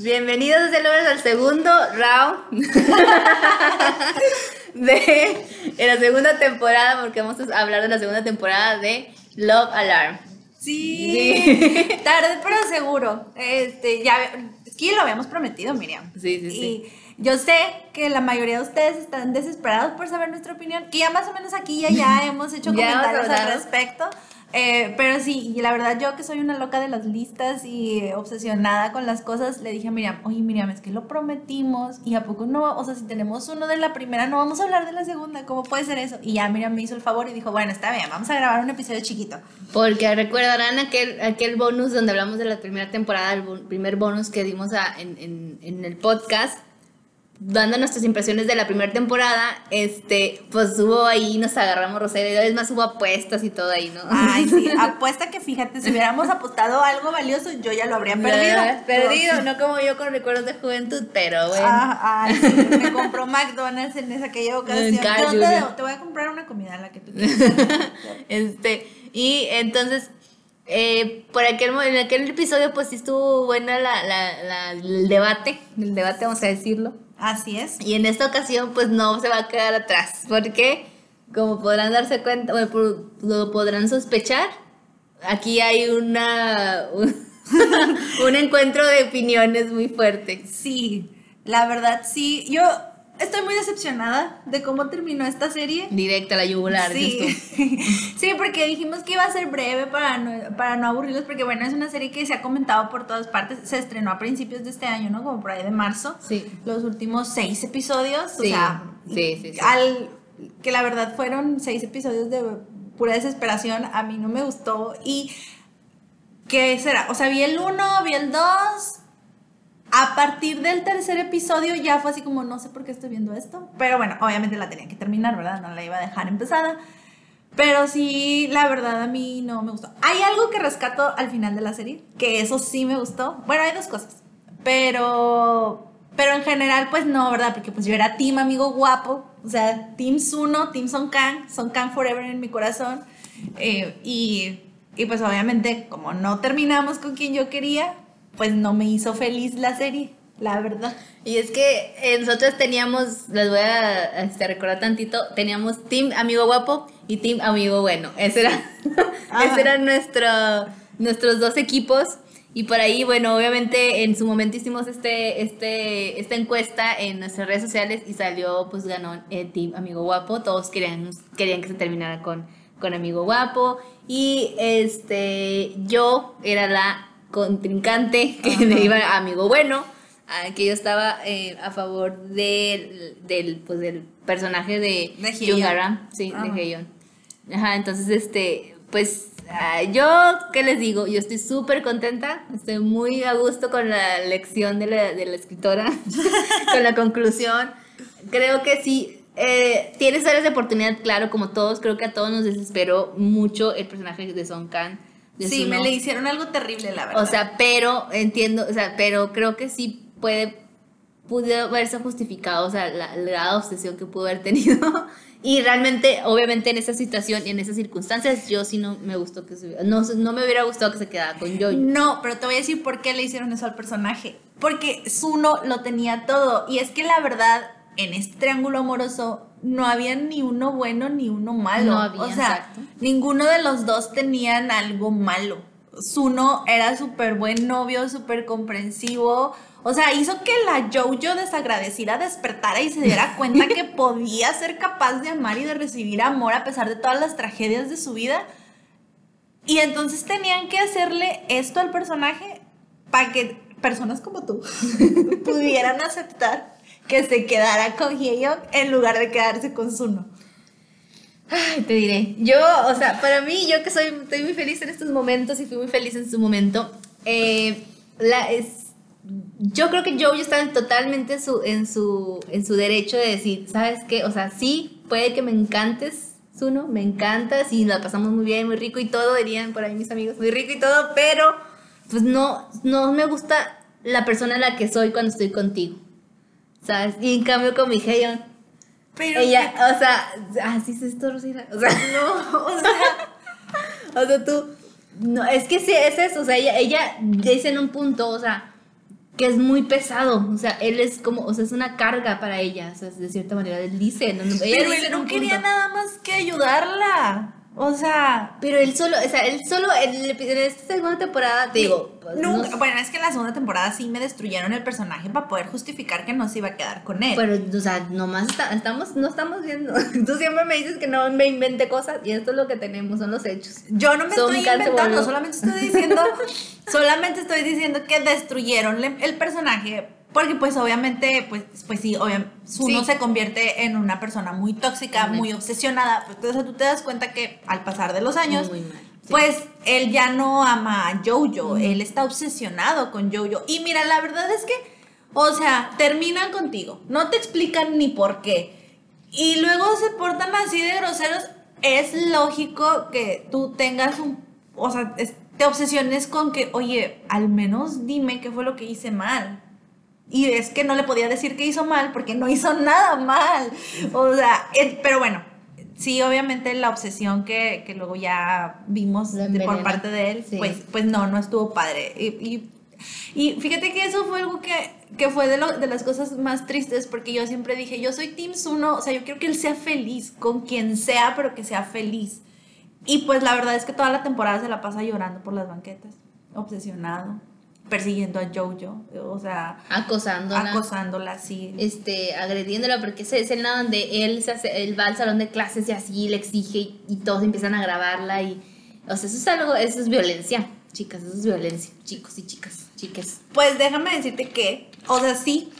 Bienvenidos desde luego al segundo round de, la segunda temporada, porque vamos a hablar de la segunda temporada de Love Alarm. Sí, tarde pero seguro. Este, ya, aquí lo habíamos prometido, Miriam. Sí, sí, sí. Y yo sé que la mayoría de ustedes están desesperados por saber nuestra opinión, que ya más o menos aquí ya, ya hemos hecho comentarios al respecto. Eh, pero sí, y la verdad yo que soy una loca de las listas y obsesionada con las cosas, le dije a Miriam, oye Miriam, es que lo prometimos y a poco no, o sea, si tenemos uno de la primera, no vamos a hablar de la segunda, ¿cómo puede ser eso? Y ya Miriam me hizo el favor y dijo, bueno, está bien, vamos a grabar un episodio chiquito. Porque recordarán aquel, aquel bonus donde hablamos de la primera temporada, el bo- primer bonus que dimos a- en, en- en el podcast, dando nuestras impresiones de la primera temporada, este, pues hubo ahí, nos agarramos Rosario, y es más hubo apuestas y todo ahí, ¿no? Ay, sí, apuesta que fíjate, si hubiéramos apostado algo valioso, yo ya lo habría perdido. Perdido, no como yo con recuerdos de juventud, pero bueno. Ah, ay, sí, me compró McDonald's en esa aquella ocasión. Yo te, te voy a comprar una comida, la que tú quieras. Este, y entonces, eh, por aquel, en aquel episodio, pues sí estuvo buena la, la- la- el debate, el debate, vamos a decirlo. Así es. Y en esta ocasión, pues no se va a quedar atrás, porque, como podrán darse cuenta, bueno, lo podrán sospechar, aquí hay una, un, un encuentro de opiniones muy fuerte. Sí, la verdad sí. Yo estoy muy decepcionada de cómo terminó esta serie. Directa a la yugular, Sí. sí, porque dijimos que iba a ser breve para no, para no aburrirlos, porque bueno, es una serie que se ha comentado por todas partes. Se estrenó a principios de este año, ¿no? Como por ahí de marzo. Sí. Los últimos seis episodios. O Sí, sea, sí, sí, sí. al que la verdad fueron seis episodios de pura desesperación. A mí no me gustó. Y ¿qué será? O sea, vi el uno, vi el dos. A partir del tercer episodio ya fue así como, no sé por qué estoy viendo esto. Pero bueno, obviamente la tenía que terminar, ¿verdad? No la iba a dejar empezada. Pero sí, la verdad a mí no me gustó. Hay algo que rescato al final de la serie, que eso sí me gustó. Bueno, hay dos cosas. Pero pero en general pues no, ¿verdad? Porque pues yo era team amigo guapo, o sea, team Suno, team Son Kang, Son Kang forever en mi corazón. Eh, y, y pues obviamente como no terminamos con quien yo quería, pues no me hizo feliz la serie, la verdad. Y es que eh, nosotros teníamos, les voy a este, recordar tantito, teníamos Team Amigo Guapo y Team Amigo Bueno. Ese era, ese eran nuestro, nuestros dos equipos. Y por ahí, bueno, obviamente en su momento hicimos este, este, esta encuesta en nuestras redes sociales y salió, pues ganó el Team Amigo Guapo. Todos querían, querían que se terminara con, con Amigo Guapo. Y este, yo era la contrincante que le iba a Amigo Bueno que yo estaba eh, a favor del, del, pues, del personaje de, De. Aram, sí, Ajá. de. Ajá, entonces, este, pues, ah, yo, ¿qué les digo? Yo estoy súper contenta, estoy muy a gusto con la lección de la, de la escritora, con la conclusión. Creo que sí, eh, tienes áreas de oportunidad, claro, como todos, creo que a todos nos desesperó mucho el personaje de Son Kang. Sí, me le hicieron algo terrible, la verdad. O sea, pero entiendo, o sea, pero creo que sí puede, pudo haberse justificado, o sea, la, la obsesión que pudo haber tenido. Y realmente, obviamente, en esa situación y en esas circunstancias, yo sí no me gustó que se no, no me hubiera gustado que se quedara con Joy. No, pero te voy a decir por qué le hicieron eso al personaje. Porque Zuno lo tenía todo. Y es que la verdad, en este triángulo amoroso, no había ni uno bueno ni uno malo. No había, o sea, exacto. ninguno de los dos tenían algo malo. Zuno era súper buen novio, súper comprensivo. O sea, hizo que la Jojo desagradecida despertara y se diera cuenta que podía ser capaz de amar y de recibir amor a pesar de todas las tragedias de su vida. Y entonces tenían que hacerle esto al personaje para que personas como tú pudieran aceptar que se quedara con Hyeon en lugar de quedarse con Suno. Ay, te diré. Yo, o sea, para mí, yo que soy, estoy muy feliz en estos momentos y fui muy feliz en su momento, eh, la, es, yo creo que Joe está totalmente en su, en, su, en su derecho de decir, ¿sabes qué? O sea, sí, puede que me encantes, Zuno, me encantas y la pasamos muy bien, muy rico y todo, dirían por ahí mis amigos, muy rico y todo, pero pues no, no me gusta la persona en la que soy cuando estoy contigo, ¿sabes? Y en cambio con mi Heion, Pero ella, o sea, así se esto, Rosina. O sea, no, o sea, o sea, tú, no, es que sí, es eso, o sea, ella, ella dice en un punto, o sea, que es muy pesado, o sea, él es como, o sea, es una carga para ella, o sea, de cierta manera, él dice, no, no, ella pero dice él no quería punto. nada más que ayudarla. O sea, Pero él solo, o sea, él solo, en, en esta segunda temporada, te digo, pues, nunca, no- bueno, es que en la segunda temporada sí me destruyeron el personaje para poder justificar que no se iba a quedar con él. pero, o sea, nomás está- estamos, no estamos viendo, tú siempre me dices que no me invente cosas, y esto es lo que tenemos, son los hechos. Yo no me Son estoy inventando, solamente estoy diciendo, solamente estoy diciendo que destruyeron el personaje porque pues obviamente, pues, pues sí, obviamente, uno Sí. se convierte en una persona muy tóxica, Muy. muy obsesionada, pues, o sea, tú te das cuenta que al pasar de los años, Muy mal, sí. pues él ya no ama a Jojo, él está obsesionado con Jojo. Y mira, la verdad es que, o sea, terminan contigo, no te explican ni por qué. Y luego se portan así de groseros. Es lógico que tú tengas un, o sea, te obsesiones con que, oye, al menos dime qué fue lo que hice mal. Y es que no le podía decir que hizo mal porque no hizo nada mal. O sea, pero bueno, sí, obviamente la obsesión que, que luego ya vimos de- por parte de él, Sí. pues, pues no, no estuvo padre. Y, y, y fíjate que eso fue algo que, que fue de, lo- de las cosas más tristes porque yo siempre dije, yo soy Team Suno, o sea, yo quiero que él sea feliz con quien sea, pero que sea feliz. Y pues la verdad es que toda la temporada se la pasa llorando por las banquetas, obsesionado, persiguiendo a Jojo, o sea, Acosándola. acosándola así. este, agrediéndola, porque esa escena donde él, se hace, él va al salón de clases y así le exige y, y todos empiezan a grabarla y, o sea, eso es algo, eso es violencia, chicas, eso es violencia, chicos y chicas, chiques. Pues déjame decirte que, o sea, sí,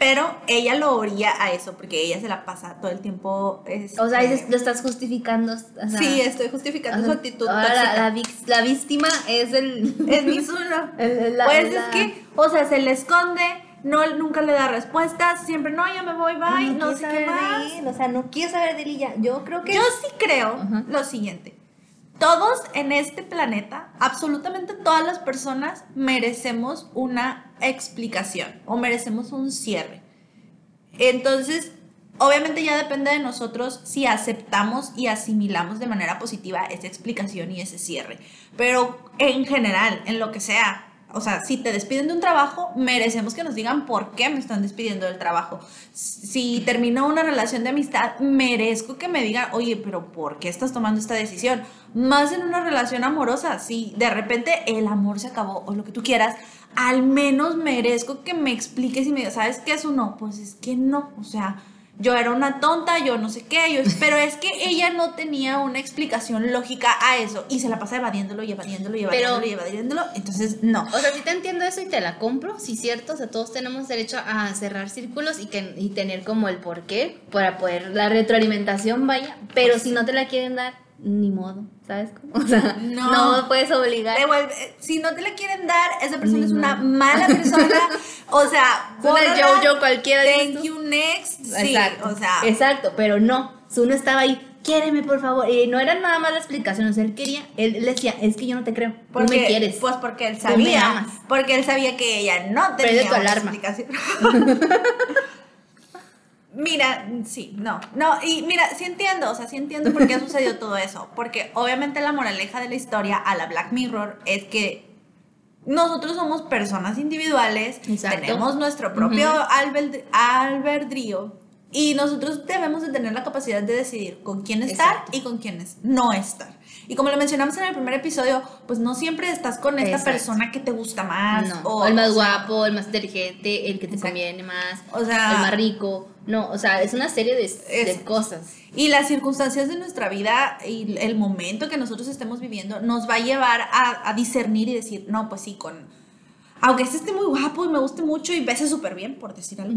pero ella lo orilla a eso, porque ella se la pasa todo el tiempo. O sea, este, lo estás justificando. o sea, sí, estoy justificando o su actitud tóxica. la, la vix- la víctima es el... Es mi Zuno. el- la- pues es que, o sea, se le esconde, no, nunca le da respuestas, siempre, no, ya me voy, bye, no, quiere sé qué de más. él, o sea, no quiere saber de ella. Yo creo que... Yo sí creo lo siguiente. Todos en este planeta, absolutamente todas las personas, merecemos una explicación o merecemos un cierre. Entonces, obviamente ya depende de nosotros si aceptamos y asimilamos de manera positiva esa explicación y ese cierre. Pero en general, en lo que sea, o sea, si te despiden de un trabajo, merecemos que nos digan por qué me están despidiendo del trabajo. Si terminó una relación de amistad, merezco que me digan, oye, pero ¿por qué estás tomando esta decisión? Más en una relación amorosa, si de repente el amor se acabó o lo que tú quieras, al menos merezco que me expliques y me digas, ¿sabes qué es un no? Pues es que no, o sea, yo era una tonta, yo no sé qué, yo, pero es que ella no tenía una explicación lógica a eso y se la pasa evadiéndolo y evadiéndolo y Pero- evadiéndolo y evadiéndolo, entonces no. O sea, sí te entiendo eso y te la compro, sí cierto, o sea, todos tenemos derecho a cerrar círculos y, que, y tener como el porqué para poder, la retroalimentación vaya, pero si no te la quieren dar, ni modo, ¿sabes cómo? O sea, No. no, puedes obligar. Devuelve- si no te la quieren dar, esa persona Ni es una mala persona. O sea, bórrala, yo-yo cualquiera, dices Thank tú. you next. Sí, Exacto, o sea, exacto, pero no, uno estaba ahí, quiéreme por favor, y no era nada más la explicación, o sea, él quería, él, él decía, es que yo no te creo, tú porque, me quieres. Pues porque él Tú me sabía. amas. Porque él sabía que ella no Prende tenía tu alarma. explicación. Mira, sí, no, no, y mira, sí entiendo, o sea, sí entiendo por qué sucedió todo eso, porque obviamente la moraleja de la historia a la Black Mirror es que nosotros somos personas individuales, Exacto. tenemos nuestro propio albedrío y nosotros debemos de tener la capacidad de decidir con quién estar Exacto. y con quiénes no estar. Y como lo mencionamos en el primer episodio, pues no siempre estás con esta Exacto. persona que te gusta más No, o o el más o sea, guapo, el más inteligente, el que te Exacto. conviene más, O sea- el más rico. No, o sea, es una serie de, de cosas. Y las circunstancias de nuestra vida y el momento que nosotros estemos viviendo nos va a llevar a, a discernir y decir, no, pues sí, con... Aunque este esté muy guapo y me guste mucho y bese súper bien, por decir algo,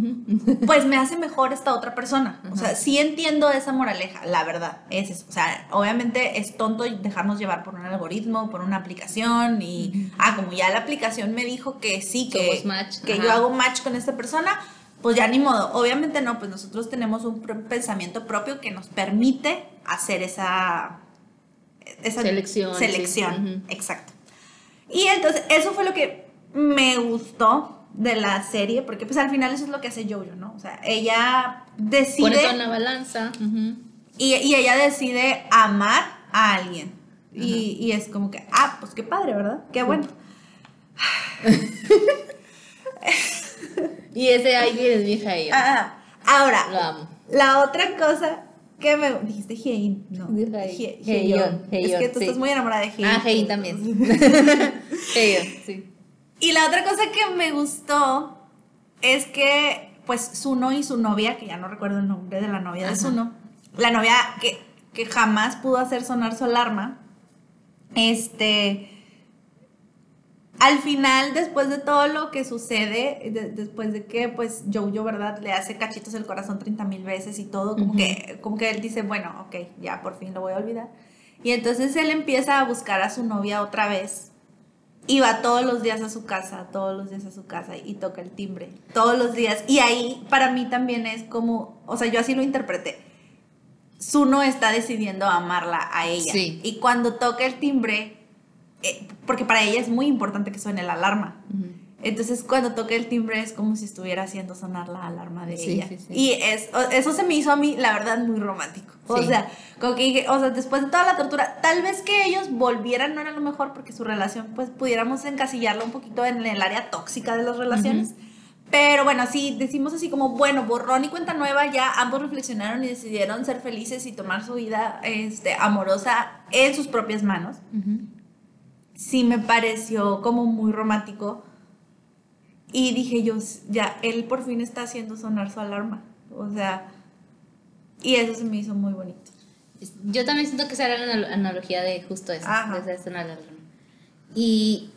pues me hace mejor esta otra persona. O sea, sí entiendo esa moraleja, la verdad, es eso. O sea, obviamente es tonto dejarnos llevar por un algoritmo, por una aplicación y, ah, como ya la aplicación me dijo que sí, que, que yo hago match con esta persona, pues ya ni modo. Obviamente no, pues nosotros tenemos un pensamiento propio que nos permite hacer esa, esa Selección, selección. Exacto. Y entonces eso fue lo que me gustó de la serie, porque pues al final eso es lo que hace Jojo, ¿no? O sea, ella decide... Pone todo en la balanza. Y, y ella decide amar a alguien. Y, y es como que, ah, pues qué padre, ¿verdad? Qué bueno. Y ese alguien es mi hija y yo. Ah, ahora, Lo amo. la otra cosa que me... Dijiste Hein, no. Hyeon, Hyeon. Es que tú sí. estás muy enamorada de Hein. Ah, Hei también. Hei, sí. Y la otra cosa que me gustó es que, pues, Suno y su novia, que ya no recuerdo el nombre de la novia de. Suno, la novia que, que jamás pudo hacer sonar su alarma, este, al final, después de todo lo que sucede, de- después de que, pues, Jojo, ¿verdad? Le hace cachitos el corazón 30 mil veces y todo, como, que, como que él dice, bueno, ok, ya por fin lo voy a olvidar. Y entonces él empieza a buscar a su novia otra vez. Y va todos los días a su casa, todos los días a su casa y toca el timbre, todos los días. Y ahí para mí también es como, o sea, yo así lo interpreté. Suno está decidiendo amarla a ella. Sí. Y cuando toca el timbre, eh, porque para ella es muy importante que suene la alarma. Entonces cuando toca el timbre es como si estuviera haciendo sonar la alarma de Sí, ella. sí, sí. Y es, eso se me hizo a mí, la verdad, muy romántico. O sea, como que o sea, después de toda la tortura, tal vez que ellos volvieran no era lo mejor porque su relación, pues pudiéramos encasillarla un poquito en el área tóxica de las relaciones. Pero bueno, sí, decimos así como, bueno, borrón y cuenta nueva, ya ambos reflexionaron y decidieron ser felices y tomar su vida este, amorosa en sus propias manos sí me pareció como muy romántico. Y dije yo, ya, él por fin está haciendo sonar su alarma. O sea, y eso se me hizo muy bonito. Yo también siento que esa era la anal- analogía de justo eso. Ajá. de esa alarma. Y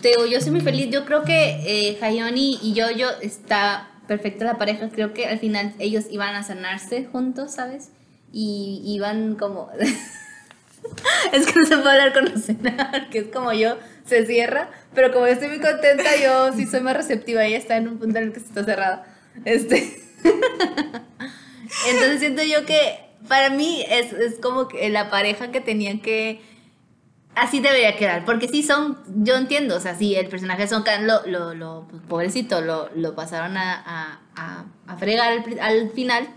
te digo, yo soy muy feliz. Yo creo que eh, Hayoni y Yoyo está perfecta la pareja. Creo que al final ellos iban a sanarse juntos, ¿sabes? Y iban como... es que no se puede hablar con Rosena, que es como yo, se cierra. Pero como yo estoy muy contenta, yo sí soy más receptiva. Ella está en un punto en el que se está cerrada. Este... Entonces siento yo que para mí es, es como que la pareja que tenían que... Así debería quedar, porque sí son, yo entiendo, o sea, sí, el personaje Son Kang lo, lo, lo- pues, pobrecito, lo, lo pasaron a, a, a, a fregar al, al final,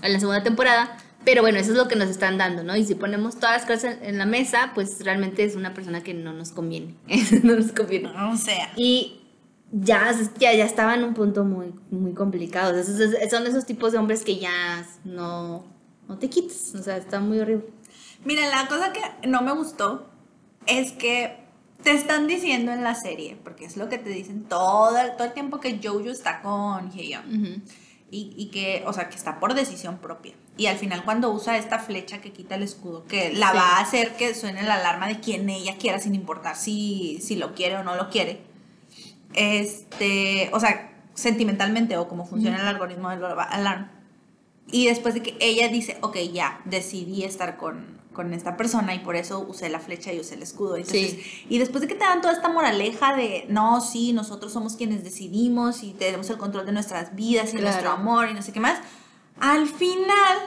en la segunda temporada, pero bueno, eso es lo que nos están dando, ¿no? Y si ponemos todas las cosas en, la mesa, pues realmente es una persona que no nos conviene, no nos conviene. O sea. Y ya, ya, ya estaba en un punto muy, muy complicado. Esos- esos- son esos tipos de hombres que ya no, no te quitas. O sea, está muy horrible. Mira, la cosa que no me gustó es que te están diciendo en la serie, porque es lo que te dicen todo, todo el tiempo que Jojo está con Hyeon. Ujú. Y, y que, o sea, que está por decisión propia. Y al final cuando usa esta flecha que quita el escudo, que la Sí. va a hacer que suene la alarma de quien ella quiera, sin importar si, si lo quiere o no lo quiere. Este, o sea, sentimentalmente o cómo funciona el algoritmo del alarma. Y después de que ella dice, ok, ya, decidí estar con, con esta persona y por eso usé la flecha y usé el escudo. Entonces, Sí. Y después de que te dan toda esta moraleja de, no, sí, nosotros somos quienes decidimos y tenemos el control de nuestras vidas y Claro. nuestro amor y no sé qué más, al final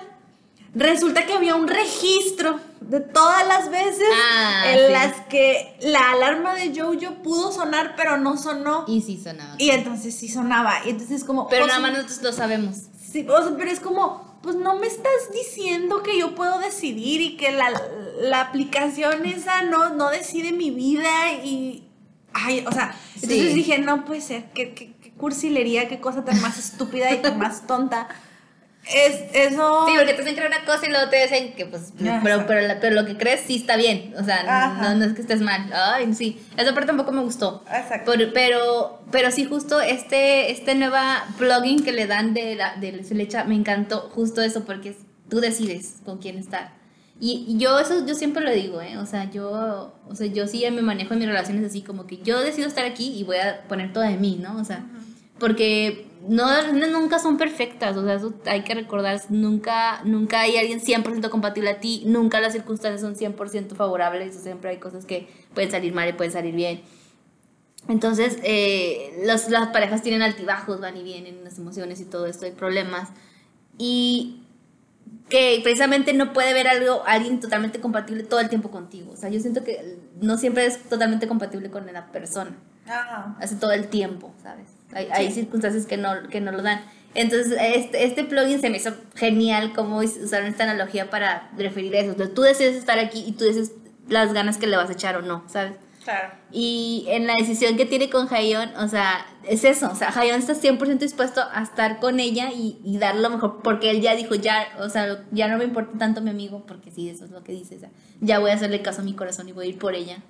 resulta que había un registro de todas las veces Ah, en sí. las que la alarma de Jojo pudo sonar pero no sonó. Y, Y sí sonaba. entonces sí sonaba. Y entonces como... Pero nada más nosotros lo sabemos. Sí, o sea, pero es como, pues no me estás diciendo que yo puedo decidir y que la, la aplicación esa no, no decide mi vida y... Ay, o sea, entonces Sí. dije, no puede ser, qué, qué, qué cursilería, qué cosa tan más estúpida y tan más tonta. Es, eso... Sí, porque te hacen creer una cosa y luego te dicen que, pues, Ajá. pero, pero, la- pero lo que crees sí está bien. O sea, Ajá. no, no es que estés mal. Ay, sí. Esa parte tampoco me gustó. Exacto. Pero, pero, pero sí, justo este, este nueva plugin que le dan de la, de la flecha, me encantó justo eso, porque tú decides con quién estar. Y, y yo eso yo siempre lo digo, ¿eh? O sea, yo, o sea, yo sí me manejo en mis relaciones así, como que yo decido estar aquí y voy a poner todo de mí, ¿no? O sea, porque no, nunca son perfectas, o sea, eso hay que recordar, nunca, nunca hay alguien 100% compatible a ti, nunca las circunstancias son 100% favorables, o siempre hay cosas que pueden salir mal y pueden salir bien. Entonces, eh, los- las parejas tienen altibajos, van y vienen, las emociones y todo esto, hay problemas. Y que precisamente no puede ver algo, alguien totalmente compatible todo el tiempo contigo. O sea, yo siento que no siempre es totalmente compatible con la persona. Ajá. Hace todo el tiempo, ¿sabes? Hay, hay circunstancias que no, que no lo dan. Entonces, este, este plugin se me hizo genial cómo usaron esta analogía para referir a eso. Entonces, tú decides estar aquí y tú decides las ganas que le vas a echar o no, ¿sabes? Claro. Y en la decisión que tiene con Hayon, o sea, es eso, o sea, Hayon está 100% dispuesto a estar con ella y, y dar lo mejor, porque él ya dijo, ya, o sea, ya no me importa tanto mi amigo, porque sí, eso es lo que dice, o sea, ya voy a hacerle caso a mi corazón y voy a ir por ella.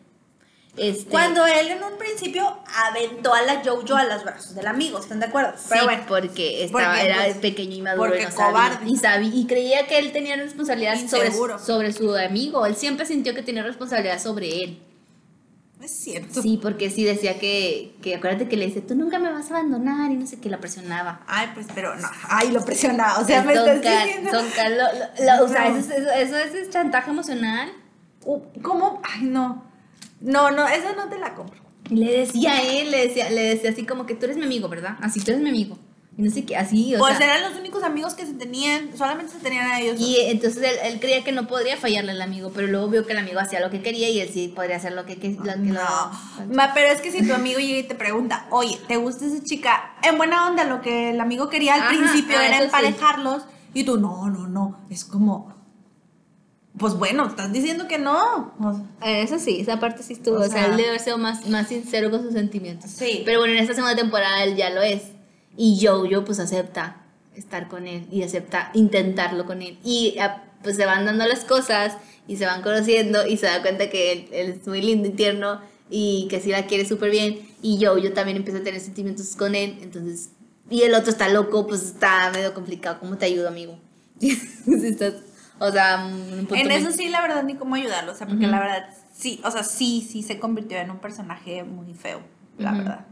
Este, Cuando él en un principio aventó a la Jojo a los brazos del amigo, ¿están de acuerdo? Sí, Pero bueno, porque estaba, Porque, era pues, pequeño y maduro porque y no sabía, y sabía, y creía que él tenía responsabilidad sobre, sobre su amigo, él siempre sintió que tenía responsabilidad sobre él. es cierto. Sí, porque sí decía que, que acuérdate que le dice, tú nunca me vas a abandonar y no sé qué, la presionaba. Ay, pues, pero no. Ay, lo presionaba. O sea, Es me estás diciendo. Don Car- lo- lo- lo- o sea, No. eso, es- eso, eso es chantaje emocional. Uh, ¿Cómo? Ay, no. No, no, eso no te la compro. Y le decía a él, le decía, le decía así como que tú eres mi amigo, ¿verdad? Así, tú eres mi amigo. Y no sé qué, así, o Pues sea. eran los únicos amigos que se tenían, solamente se tenían a ellos. Y entonces él, él creía que no podría fallarle al amigo, pero luego vio que el amigo hacía lo que quería y él sí podría hacer lo que, que, lo que no. lo- Ma, pero es que si tu amigo llega y te pregunta, oye, ¿te gusta esa chica? En buena onda, lo que el amigo quería al Ajá, principio ah, era sí. emparejarlos. Y tú, no, no, no. Es como, pues bueno, estás diciendo que no. O sea, Eso sí, esa parte sí estuvo. O sea, él debe haber sido más, más sincero con sus sentimientos. Sí. Pero bueno, en esta segunda temporada él ya lo es. Y Jojo pues acepta estar con él y acepta intentarlo con él. Y ah, pues se van dando las cosas y se van conociendo y se da cuenta que él, él es muy lindo y tierno y que sí la quiere súper bien. Y Jojo también empieza a tener sentimientos con él. Entonces, y el otro está loco, pues está medio complicado. ¿Cómo te ayudo, amigo? Si estás, o sea, un punto en eso sí, la verdad, ni cómo ayudarlo. O sea, porque la verdad, sí, o sea, sí, sí se convirtió en un personaje muy feo, la verdad.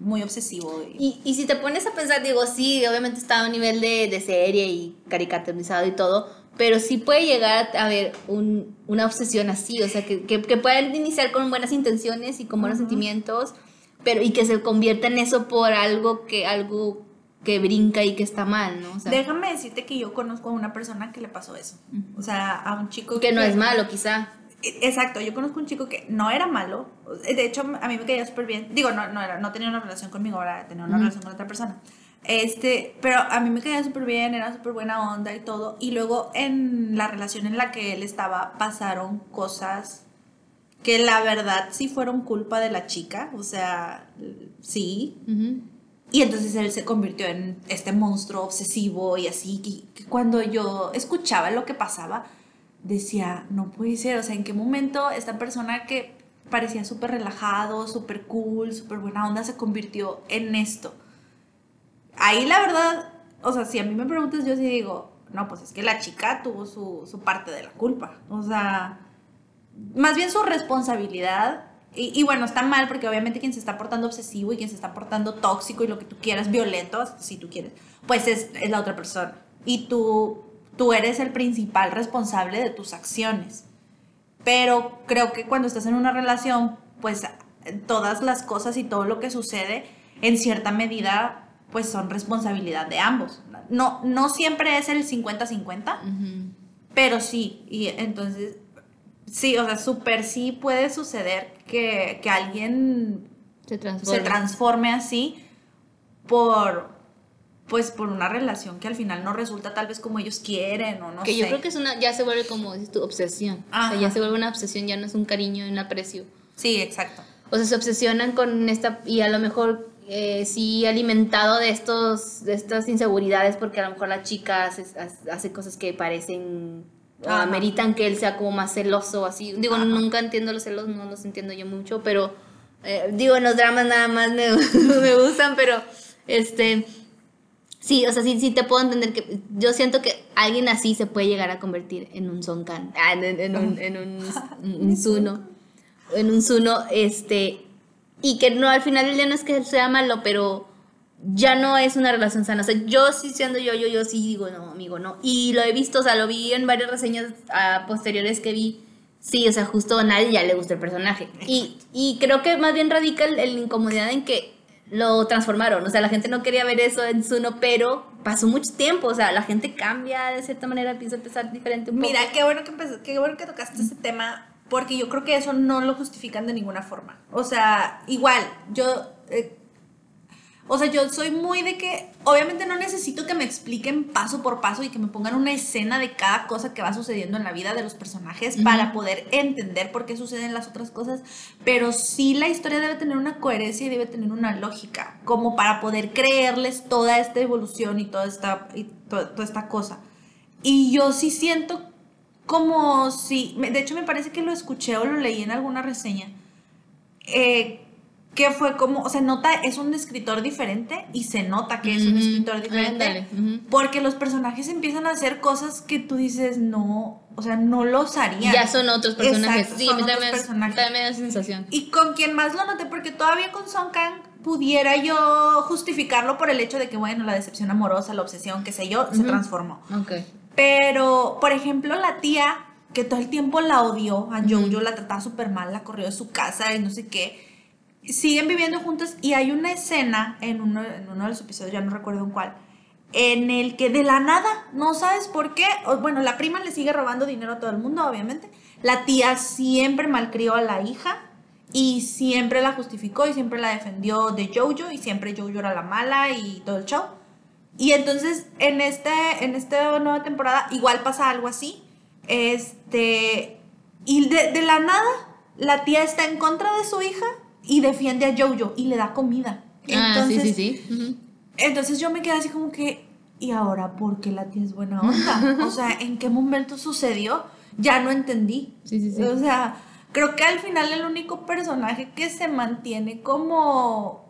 Muy obsesivo. Y, Y, si te pones a pensar, digo, sí, obviamente está a un nivel de, de serie y caricaturizado y todo, pero sí puede llegar a haber un- una obsesión así, o sea, que, que, que pueden iniciar con buenas intenciones y con buenos Ujú. sentimientos, pero y que se convierta en eso por algo que, algo que brinca y que está mal, ¿no? O sea, Déjame decirte que yo conozco a una persona que le pasó eso. O sea, a un chico que no es malo, quizá. Exacto, yo conozco un chico que no era malo, de hecho a mí me caía súper bien, digo, no, no, era, no tenía una relación conmigo, ahora tenía una relación con otra persona, este, pero a mí me caía súper bien, era súper buena onda y todo, y luego en la relación en la que él estaba pasaron cosas que la verdad sí fueron culpa de la chica, o sea, sí. Y entonces él se convirtió en este monstruo obsesivo y así, que, cuando yo escuchaba lo que pasaba, decía, no puede ser, o sea, ¿en qué momento esta persona que parecía súper relajado, súper cool, súper buena onda, se convirtió en esto? Ahí la verdad, o sea, si a mí me preguntas, yo sí digo, no, pues es que la chica tuvo su, su parte de la culpa, o sea, más bien su responsabilidad. Y, y bueno, está mal porque obviamente quien se está portando obsesivo y quien se está portando tóxico y lo que tú quieras, violento, si tú quieres, pues es, es la otra persona. Y tú, tú eres el principal responsable de tus acciones. Pero creo que cuando estás en una relación, pues todas las cosas y todo lo que sucede, en cierta medida, pues son responsabilidad de ambos. No, no siempre es el 50-50, Ujú. pero sí, y entonces, sí, o sea, súper sí puede suceder que, que alguien Se transforme así por, pues, por una relación que al final no resulta tal vez como ellos quieren o no que sé. yo creo que es una, ya se vuelve como dices tú, obsesión. O sea, ya se vuelve una obsesión, ya no es un cariño, un aprecio. Sí, exacto. O sea, se obsesionan con esta, y a lo mejor eh, sí alimentado de, estos, de estas inseguridades, porque a lo mejor la chica hace, hace cosas que parecen, Ajá. ameritan que él sea como más celoso, así. Digo, Ajá. nunca entiendo los celos, no los entiendo yo mucho, pero eh, digo, en los dramas nada más me, me gustan, pero este... Sí, o sea, sí, sí te puedo entender que yo siento que alguien así se puede llegar a convertir en un Sonkan, ah, en, en un, en un, un, un Zuno, en un Zuno, este, y que no, al final del día no es que sea malo, pero ya no es una relación sana. O sea, yo sí siendo yo, yo, yo sí digo, no, amigo, no. Y lo he visto, o sea, lo vi en varias reseñas ah, posteriores que vi. Sí, o sea, justo a nadie ya le gusta el personaje. Y, y creo que más bien radica el, el incomodidad en que lo transformaron. O sea, la gente no quería ver eso en Zuno, pero pasó mucho tiempo, o sea, la gente cambia de cierta manera, empieza a pensar diferente un Mira, poco. qué bueno que empezó- qué bueno que tocaste ese tema, porque yo creo que eso no lo justifican de ninguna forma. O sea, igual, yo eh, o sea, yo soy muy de que obviamente no necesito que me expliquen paso por paso y que me pongan una escena de cada cosa que va sucediendo en la vida de los personajes para poder entender por qué suceden las otras cosas, pero sí la historia debe tener una coherencia y debe tener una lógica, como para poder creerles toda esta evolución y toda esta, y to- toda esta cosa. Y yo sí siento como si, de hecho me parece que lo escuché o lo leí en alguna reseña, eh, que fue como, o sea, nota, es un escritor diferente y se nota que es un escritor diferente. Ándale, ujú. Porque los personajes empiezan a hacer cosas que tú dices, no, o sea, no los harían. Ya son otros personajes. Exacto, sí, son otros personajes. también me da sensación. Y con quien más lo noté, porque todavía con Song Kang pudiera yo justificarlo por el hecho de que, bueno, la decepción amorosa, la obsesión, qué sé yo, se transformó. Ok. Pero, por ejemplo, la tía, que todo el tiempo la odió a. Jojo, la trataba súper mal, la corrió de su casa y no sé qué. Siguen viviendo juntos y hay una escena en uno, en uno de los episodios, ya no recuerdo en cuál, en el que de la nada, no sabes por qué, bueno, la prima le sigue robando dinero a todo el mundo, obviamente. La tía siempre malcrió a la hija y siempre la justificó y siempre la defendió de Jojo y siempre Jojo era la mala y todo el show. Y entonces en este en esta nueva temporada igual pasa algo así. Este y de, de la nada la tía está en contra de su hija y defiende a Jojo y le da comida. ah, sí, Entonces, sí, sí. Entonces yo me quedé así como que, ¿y ahora por qué la tía es buena onda? O sea, ¿en qué momento sucedió? Ya no entendí. Sí, sí, sí. O sea, creo que al final el único personaje que se mantiene como,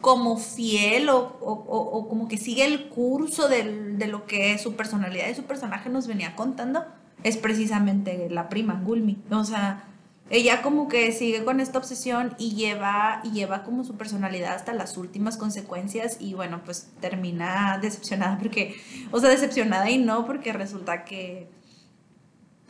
como fiel o, o- o- o como que sigue el curso del- de lo que su personalidad y su personaje nos venía contando es precisamente la prima, Gulmi. O sea, ella como que sigue con esta obsesión y lleva, y lleva como su personalidad hasta las últimas consecuencias y bueno, pues termina decepcionada porque, o sea, decepcionada y no porque resulta que,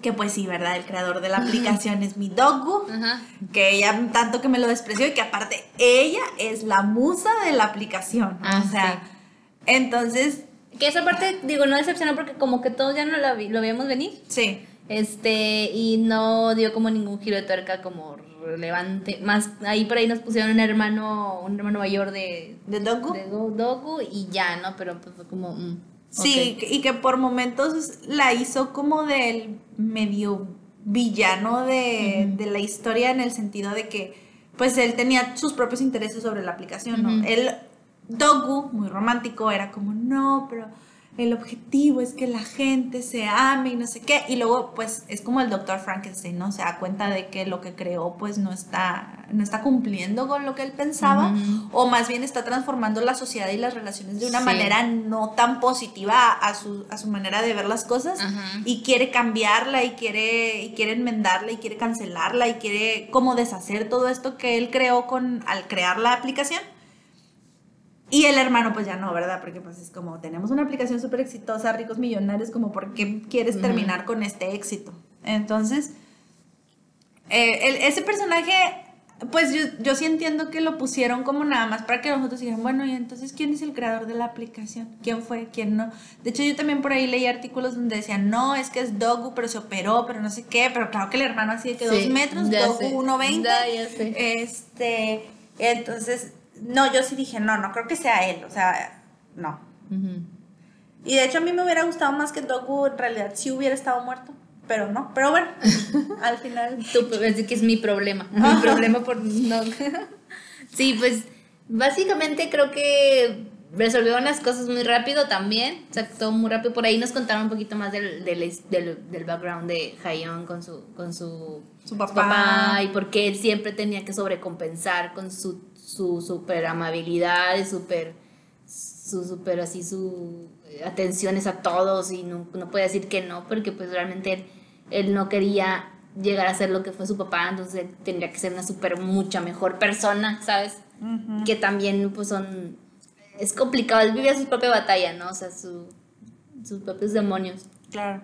que pues sí, ¿verdad? El creador de la aplicación es mi Dogu, Ajá. que ella tanto que me lo despreció y que aparte ella es la musa de la aplicación. Ah, o sea, entonces, Que esa parte, digo, no decepcionó porque como que todos ya no la vi- lo veíamos venir. sí. Este, y no dio como ningún giro de tuerca como relevante. Más, ahí por ahí nos pusieron un hermano, un hermano mayor de, ¿De Dogu? de Dogu y ya, ¿no? Pero pues fue como. mm, Sí, y que por momentos la hizo como del medio villano de, de la historia en el sentido de que pues él tenía sus propios intereses sobre la aplicación, ¿no? Él, Dogu, muy romántico, era como, no, pero el objetivo es que la gente se ame y no sé qué. Y luego, pues, es como el doctor Frankenstein, ¿no? Se da cuenta de que lo que creó, pues, no está, no está cumpliendo con lo que él pensaba. O más bien está transformando la sociedad y las relaciones de una Sí. manera no tan positiva a su, a su manera de ver las cosas. Ajá. Y quiere cambiarla y quiere, y quiere enmendarla y quiere cancelarla y quiere como deshacer todo esto que él creó con, al crear la aplicación. Y el hermano, pues ya no, ¿verdad? Porque pues es como, tenemos una aplicación súper exitosa, ricos millonarios, como, ¿por qué quieres terminar con este éxito? Entonces, eh, el- ese personaje, pues yo, yo sí entiendo que lo pusieron como nada más para que nosotros digan, bueno, y entonces, ¿quién es el creador de la aplicación? ¿Quién fue? ¿Quién no? De hecho, yo también por ahí leí artículos donde decían, no, es que es Dogu, pero se operó, pero no sé qué, pero claro que el hermano así de que Sí, dos metros, Dogu sé. 1.20. Ya, ya sé. Este, entonces, no, yo sí dije, no, no creo que sea él, o sea, no. Y de hecho a mí me hubiera gustado más que Dogu en realidad sí hubiera estado muerto, pero no, pero bueno, al final... Tú, es que es mi problema. Mi problema por no. sí, pues básicamente creo que resolvieron las cosas muy rápido también. O sea, todo muy rápido. Por ahí nos contaron un poquito más del, del, del, del background de Hayon con su, con su, Su papá. y por qué él siempre tenía que sobrecompensar con su, su super amabilidad super su super así su atenciones a todos y no, no puede decir que no porque pues realmente él, él no quería llegar a ser lo que fue su papá entonces él tendría que ser una super mucha mejor persona sabes que también pues son es complicado él vivía su propia batalla no o sea su, sus propios demonios. Claro.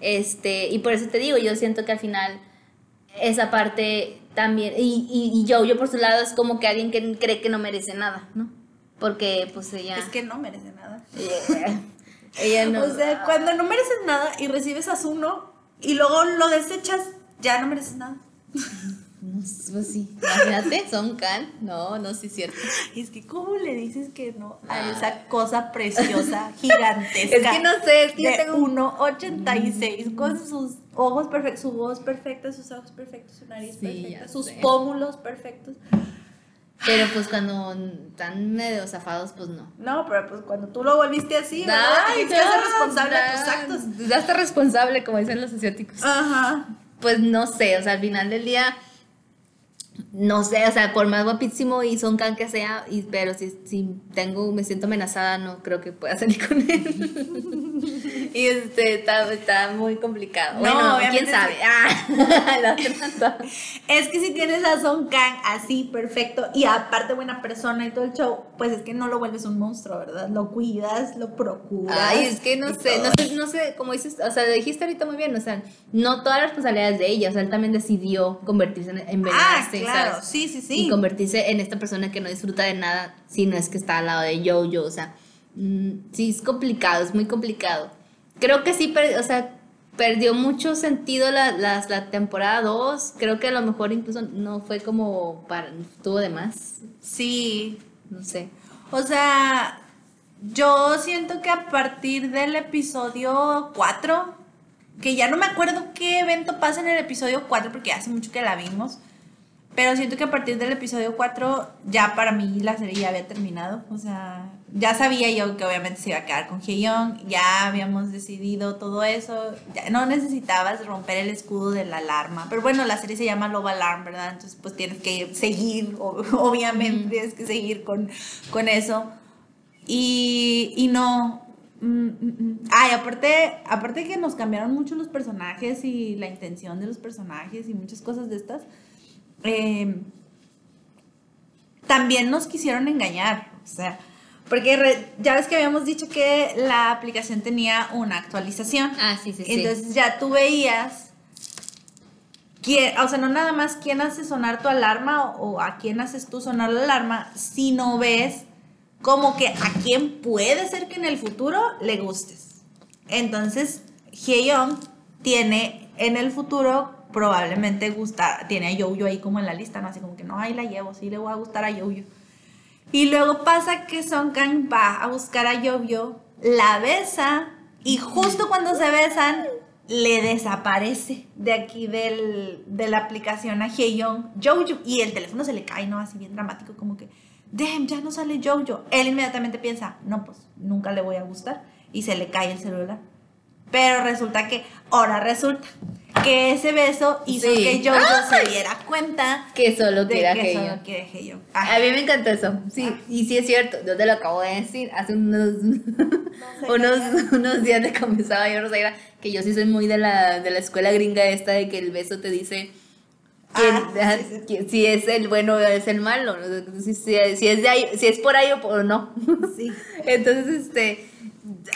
este, y por eso te digo, yo siento que al final esa parte también, y, y, y yo, yo por su lado es como que alguien que cree que no merece nada, ¿no? Porque pues ella... Es que no merece nada. Ella, ella no... O sea, cuando no mereces nada y recibes a uno y luego lo desechas, ya no mereces nada. Pues sí, imagínate, son can. No, no, sí es cierto. Es que, ¿cómo le dices que no a esa cosa preciosa, gigantesca? Es que no sé, es que yo tengo un- 1,86 con sus ojos perfectos, su voz perfecta, sus ojos perfectos, su nariz Sí, perfecta, sus sé. pómulos perfectos. Pero pues cuando están medio zafados, pues no. No, pero pues cuando tú lo volviste así, ¿verdad? Ay, ser ya, responsable de ya, tus actos. Ya está responsable, como dicen los asiáticos. Ajá. Pues no sé, o sea, al final del día, no sé, o sea, por más guapísimo y son can que sea, y, pero si, si tengo, me siento amenazada, no creo que pueda salir con él. y este, está, está muy complicado. No, bueno, quién sabe. Ah, otra no. Es que si tienes a Son Kang así, perfecto, y aparte buena persona y todo el show, pues es que no lo vuelves un monstruo, ¿verdad? Lo cuidas, lo procuras. Ay, es que no sé, todo. no sé, no sé, como dices, o sea, lo dijiste ahorita muy bien, o sea, no toda la responsabilidad es de ella, o sea, él también decidió convertirse en, en Ah, Benaste, claro, ¿sabes? sí, sí, Y sí. convertirse en esta persona que no disfruta de nada, si no es que está al lado de Jojo, o sea, mm, sí es complicado, es muy complicado. Creo que sí, o sea, perdió mucho sentido la, la temporada 2, creo que a lo mejor incluso no fue como para, tuvo de más, Sí. no sé. O sea, yo siento que a partir del episodio 4, que ya no me acuerdo qué evento pasa en el episodio 4 porque hace mucho que la vimos, pero siento que a partir del episodio 4 ya para mí la serie ya había terminado, o sea, ya sabía yo que obviamente se iba a quedar con Young, ya habíamos decidido todo eso, ya no necesitabas romper el escudo de la alarma, pero bueno, la serie se llama Love Alarm, ¿verdad? Entonces pues tienes que seguir, obviamente tienes que seguir con, con eso. Y, y no. mm, mm, mm. Ay, aparte, aparte que nos cambiaron mucho los personajes y la intención de los personajes y muchas cosas de estas. Eh, también nos quisieron engañar. O sea, porque re- ya ves que habíamos dicho que la aplicación tenía una actualización. Ah, sí, sí, sí. Entonces ya tú veías, quién, o sea, no nada más quién hace sonar tu alarma o, o a quién haces tú sonar la alarma, sino ves como que a quién puede ser que en el futuro le gustes. Entonces, Hyeon tiene en el futuro probablemente gusta, tiene a Yoyo ahí como en la lista, ¿no? Así como que no, ahí la llevo, sí le voy a gustar a Yoyo. Y luego pasa que Song Kang va a buscar a Yoyo, la besa y justo cuando se besan le desaparece de aquí del, de la aplicación a Hyeon Jojo y el teléfono se le cae, ¿no? Así bien dramático como que, damn, ya no sale Jojo. Él inmediatamente piensa, no, pues nunca le voy a gustar y se le cae el celular. Pero resulta que, ahora resulta que ese beso hizo Sí. que Jojo se diera cuenta Que solo que que solo yo. quiere Hyeon. A mí me encantó eso, sí, y sí es cierto, yo te lo acabo de decir, hace unos, unos, unos días de comenzaba yo, Rosaira, que yo sí soy muy de la, de la escuela gringa esta de que el beso te dice Ah, sí, sí. si es el bueno o es el malo, ¿no? si, si- si es de ahí, si es por ahí o por no. Sí. Entonces, este,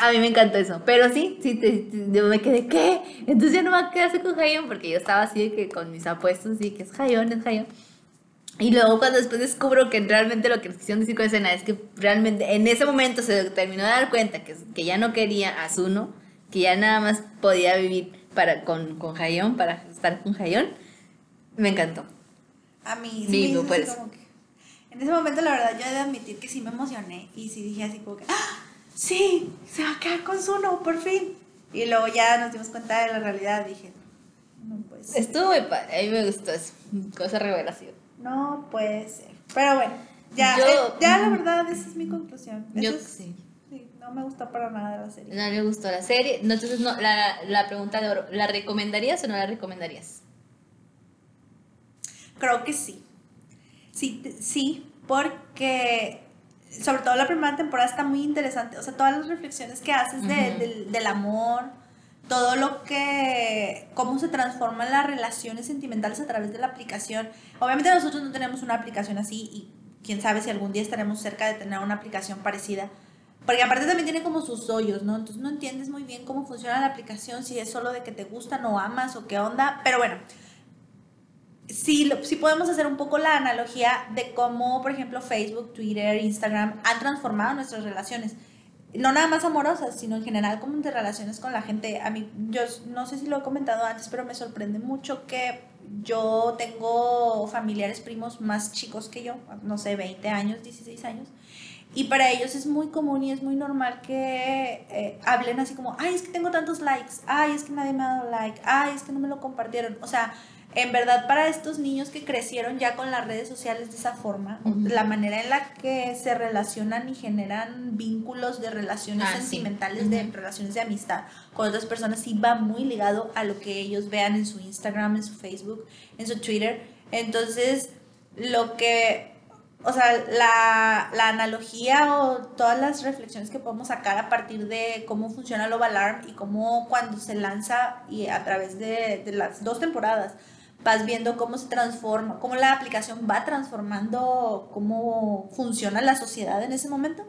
a mí me encantó eso. Pero sí, sí, te- te- yo me quedé, ¿qué? Entonces ya no me quedarse con Hayon porque yo estaba así de que con mis apuestos, sí, que es Hayon, es Hayon. Y luego cuando después descubro que realmente lo que nos quisieron decir con escena es que realmente en ese momento se terminó de dar cuenta que, que ya no quería a Zuno, que ya nada más podía vivir para, con, con Hayon, para estar con Hayon, me encantó. A mí sí me así puedes. como que- En ese momento, la verdad, yo he de admitir que sí me emocioné y sí dije así como que, ¡Ah! Sí, se va a quedar con Zuno, por fin. Y luego ya nos dimos cuenta de la realidad, dije, no puede ser. Estuvo muy padre, a mí me gustó eso, cosa revelación. No puede ser. Pero bueno, ya, Yo- eh, ya la verdad, esa es mi conclusión. Yo es- sí. sí, no me gustó para nada la serie. No le gustó la serie. No, entonces, no, la, la pregunta de oro, ¿la recomendarías o no la recomendarías? Creo que sí. Sí, sí, porque sobre todo la primera temporada está muy interesante. O sea, todas las reflexiones que haces de- del, del amor, todo lo que, cómo se transforman las relaciones sentimentales a través de la aplicación. Obviamente nosotros no tenemos una aplicación así y quién sabe si algún día estaremos cerca de tener una aplicación parecida. Porque aparte también tiene como sus hoyos, ¿no? Entonces no entiendes muy bien cómo funciona la aplicación, si es solo de que te gustan o amas o qué onda. Pero bueno, sí, lo- sí podemos hacer un poco la analogía de cómo, por ejemplo, Facebook, Twitter, Instagram han transformado nuestras relaciones. No nada más amorosas, sino en general como de relaciones con la gente. A mí, yo no sé si lo he comentado antes, pero me sorprende mucho que yo tengo familiares primos más chicos que yo, no sé, 20 años, 16 años. Y para ellos es muy común y es muy normal que eh, hablen así como, ay, es que tengo tantos likes, ay, es que nadie me ha dado like, ay, es que no me lo compartieron. O sea, en verdad para estos niños que crecieron ya con las redes sociales de esa forma, la manera en la que se relacionan y generan vínculos de relaciones Ah, sí. sentimentales, de relaciones de amistad con otras personas, sí va muy ligado a lo que ellos vean en su Instagram, en su Facebook, en su Twitter. Entonces, lo que o sea, la, la analogía o todas las reflexiones que podemos sacar a partir de cómo funciona Love Alarm y cómo cuando se lanza y a través de, de las dos temporadas vas viendo cómo se transforma, cómo la aplicación va transformando, cómo funciona la sociedad en ese momento,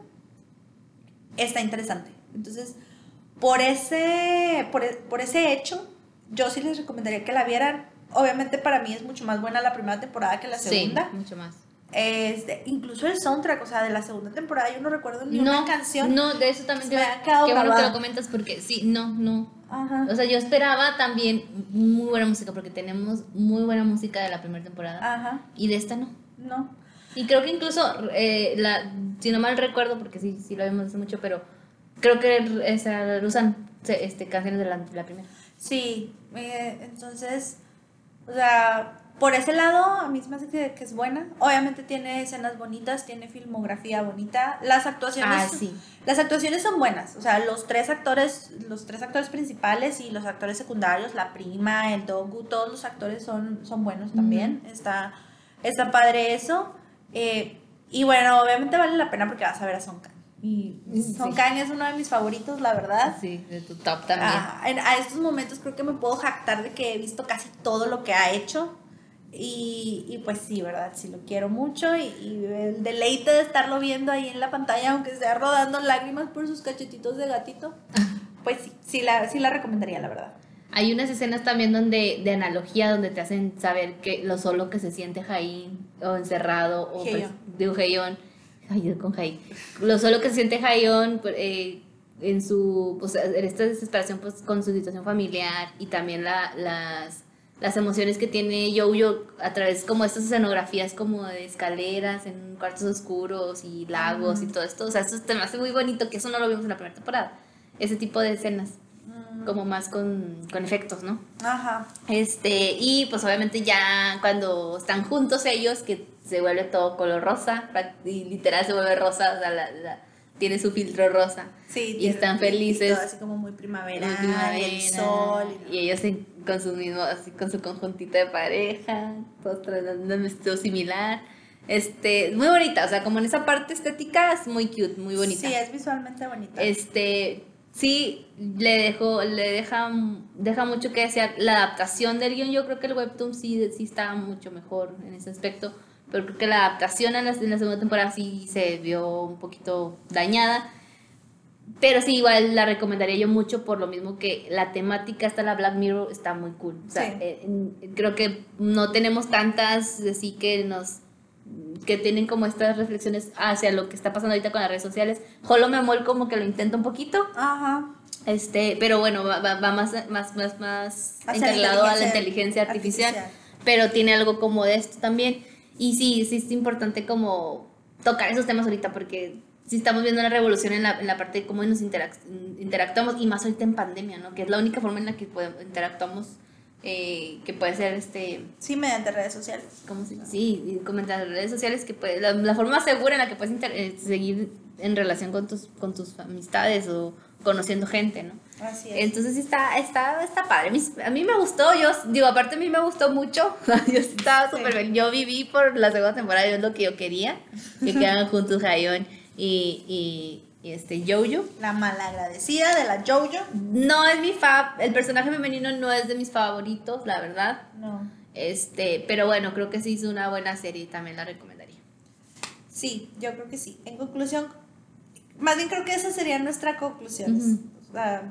está interesante. Entonces, por ese, por, e- por ese hecho, yo sí les recomendaría que la vieran. Obviamente para mí es mucho más buena la primera temporada que la segunda. Sí, mucho más. Este, incluso el soundtrack, o sea, de la segunda temporada, yo no recuerdo ni una canción. No, de eso también te me ha quedado Qué bueno que lo comentas porque sí, no, no. Ajá. O sea, yo esperaba también muy buena música porque tenemos muy buena música de la primera temporada Ajá. y de esta no. No. Y creo que incluso, eh, la, si no mal recuerdo, porque sí, sí lo vimos hace mucho, pero creo que esa, usan este, canciones de la, de la primera. Sí. eh, entonces, o sea, por ese lado, a mí me hace que, que es buena. Obviamente tiene escenas bonitas, tiene filmografía bonita. Las actuaciones. Ah, sí. Las actuaciones son buenas, o sea, los tres actores, los tres actores principales y los actores secundarios, la prima, el Dogu, todos los actores son, son buenos también. Está, está padre eso. Eh, y bueno, obviamente vale la pena porque vas a ver a Song Kang. Y Sí. Song Kang es uno de mis favoritos, la verdad. Sí, de tu top también. Ah, en- a estos momentos creo que me puedo jactar de que he visto casi todo lo que ha hecho. Y, y pues sí, ¿verdad? Sí lo quiero mucho y, y el deleite de estarlo viendo ahí en la pantalla, aunque sea rodando lágrimas por sus cachetitos de gatito, pues sí, sí la, sí la recomendaría, la verdad. Hay unas escenas también donde de analogía donde te hacen saber que lo solo que se siente Jaín o encerrado o pues, Heion, ay, yo con Jaín, lo solo que se siente Jaíon pues, eh, en su pues, en esta desesperación pues con su situación familiar y también la, las las emociones que tiene Yo-Yo a través como estas escenografías como de escaleras en cuartos oscuros y lagos y todo esto, o sea, eso me hace muy bonito que eso no lo vimos en la primera temporada, ese tipo de escenas como más con, con efectos, ¿no? Ajá. Este, y pues obviamente ya cuando están juntos ellos, que se vuelve todo color rosa, y literal se vuelve rosa, o sea, la- la- tiene su filtro rosa. Sí, Y están felices. todo así como muy primavera, Muy primavera, el sol. Y ellos con su mismo, así con su conjuntito de pareja, todos tratando un similar. Este, muy bonita, o sea, como en esa parte estética es muy cute, muy bonita. Sí, es visualmente bonita. Este, sí, le dejó, le deja, deja mucho que desear. La adaptación del guion, yo creo que el webtoon sí, sí está mucho mejor en ese aspecto, pero creo que la adaptación en la, en la segunda temporada sí se vio un poquito dañada. Pero sí, igual la recomendaría yo mucho por lo mismo que la temática hasta la Black Mirror está muy cool. O sea, Sí. eh, creo que no tenemos tantas así que nos que tienen como estas reflexiones hacia lo que está pasando ahorita con las redes sociales. Holo Memol como que lo intenta un poquito, Ajá. este, pero bueno, va, va- más, más, más, más encargado a la inteligencia inteligencia artificial, artificial. pero tiene algo como de esto también. Y sí, sí es importante como tocar esos temas ahorita porque sí estamos viendo una revolución en la, en la parte de cómo nos interac- interactuamos y más ahorita en pandemia, ¿no? Que es la única forma en la que podemos, interactuamos, eh, que puede ser este... Sí, mediante redes sociales. ¿Cómo se? Sí, en redes sociales que puede, la, la forma segura en la que puedes inter- eh, seguir en relación con tus, con tus amistades o conociendo gente, ¿no? Así es. Entonces sí está, está, está padre. A mí, me gustó, yo digo, aparte a mí me gustó mucho. yo estaba Sí. súper bien. Yo viví por la segunda temporada, yo es lo que yo quería. Que quedan juntos Hayon y, y, y este Jojo. La malagradecida de la Jojo. No es mi fab, el personaje femenino no es de mis favoritos, la verdad. No. Este, pero bueno, creo que sí hizo una buena serie y también la recomendaría. Sí, yo creo que sí. En conclusión, más bien creo que esa sería nuestra conclusión. O sea,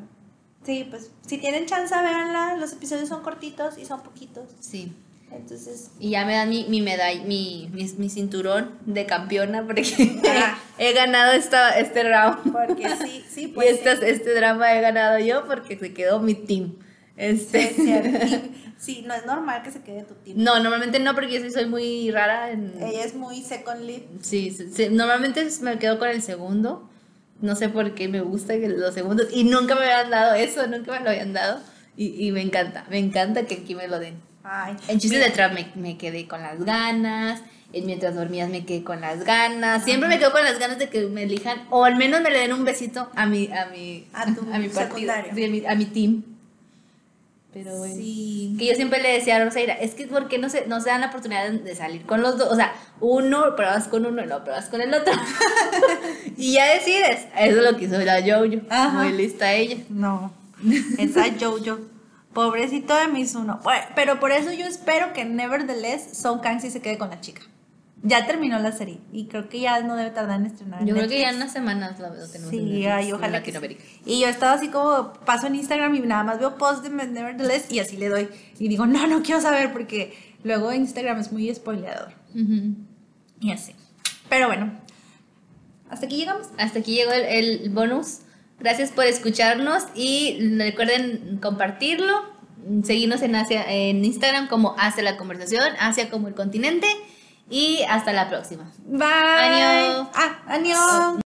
sí, pues si tienen chance, véanla. Los episodios son cortitos y son poquitos. Sí. Entonces, Y ya me dan mi, mi medalla, mi, mi, mi cinturón de campeona porque he ganado esta, este round. porque sí, sí, y pues. este, este drama he ganado yo porque se quedó mi team. Este, Sí. Y- sí, no es normal que se quede tu team. no, normalmente no porque yo sí soy muy rara. En, Ella es muy second lead. sí, sí, sí, normalmente me quedo con el segundo. No sé por qué me gusta que los segundos. Y nunca me habían dado eso, nunca me lo habían dado. Y, y me encanta, me encanta que aquí me lo den. Ay, En chistes de trap me, me quedé con las ganas. En mientras dormías me quedé con las ganas. Siempre me quedo con las ganas de que me elijan. O al menos me le den un besito a mi, a mi, A tu mi partido. a, mi, a mi team. Pero bueno. Sí. Que yo siempre le decía a Rosaira, es que ¿por qué no se, no se dan la oportunidad de, salir con los dos? O sea, uno pruebas con uno y luego pruebas con el otro. y ya decides. Eso es lo que hizo la Jojo. Ajá. Muy lista ella. No, esa Jojo. Pobrecito de Mizuno. Bueno, pero por eso yo espero que Nevertheless Son Kang sí se quede con la chica. Ya terminó la serie y creo que ya no debe tardar en estrenar. en Yo creo que ya en Netflix. unas semanas lo, lo tenemos en Sí, Netflix, ay, en ojalá que sí. Latinoamérica. Y yo estaba así como, paso en Instagram y nada más veo posts de Nevertheless y así le doy. Y digo, no, no quiero saber porque luego Instagram es muy spoileador. Ujú. Y así. Pero bueno, hasta aquí llegamos. Hasta aquí llegó el, el bonus. Gracias por escucharnos y recuerden compartirlo. Seguirnos en, Asia, en Instagram como Hacia la Conversación, Asia como el continente. Y hasta la próxima. Bye. Adiós. Ah, adiós.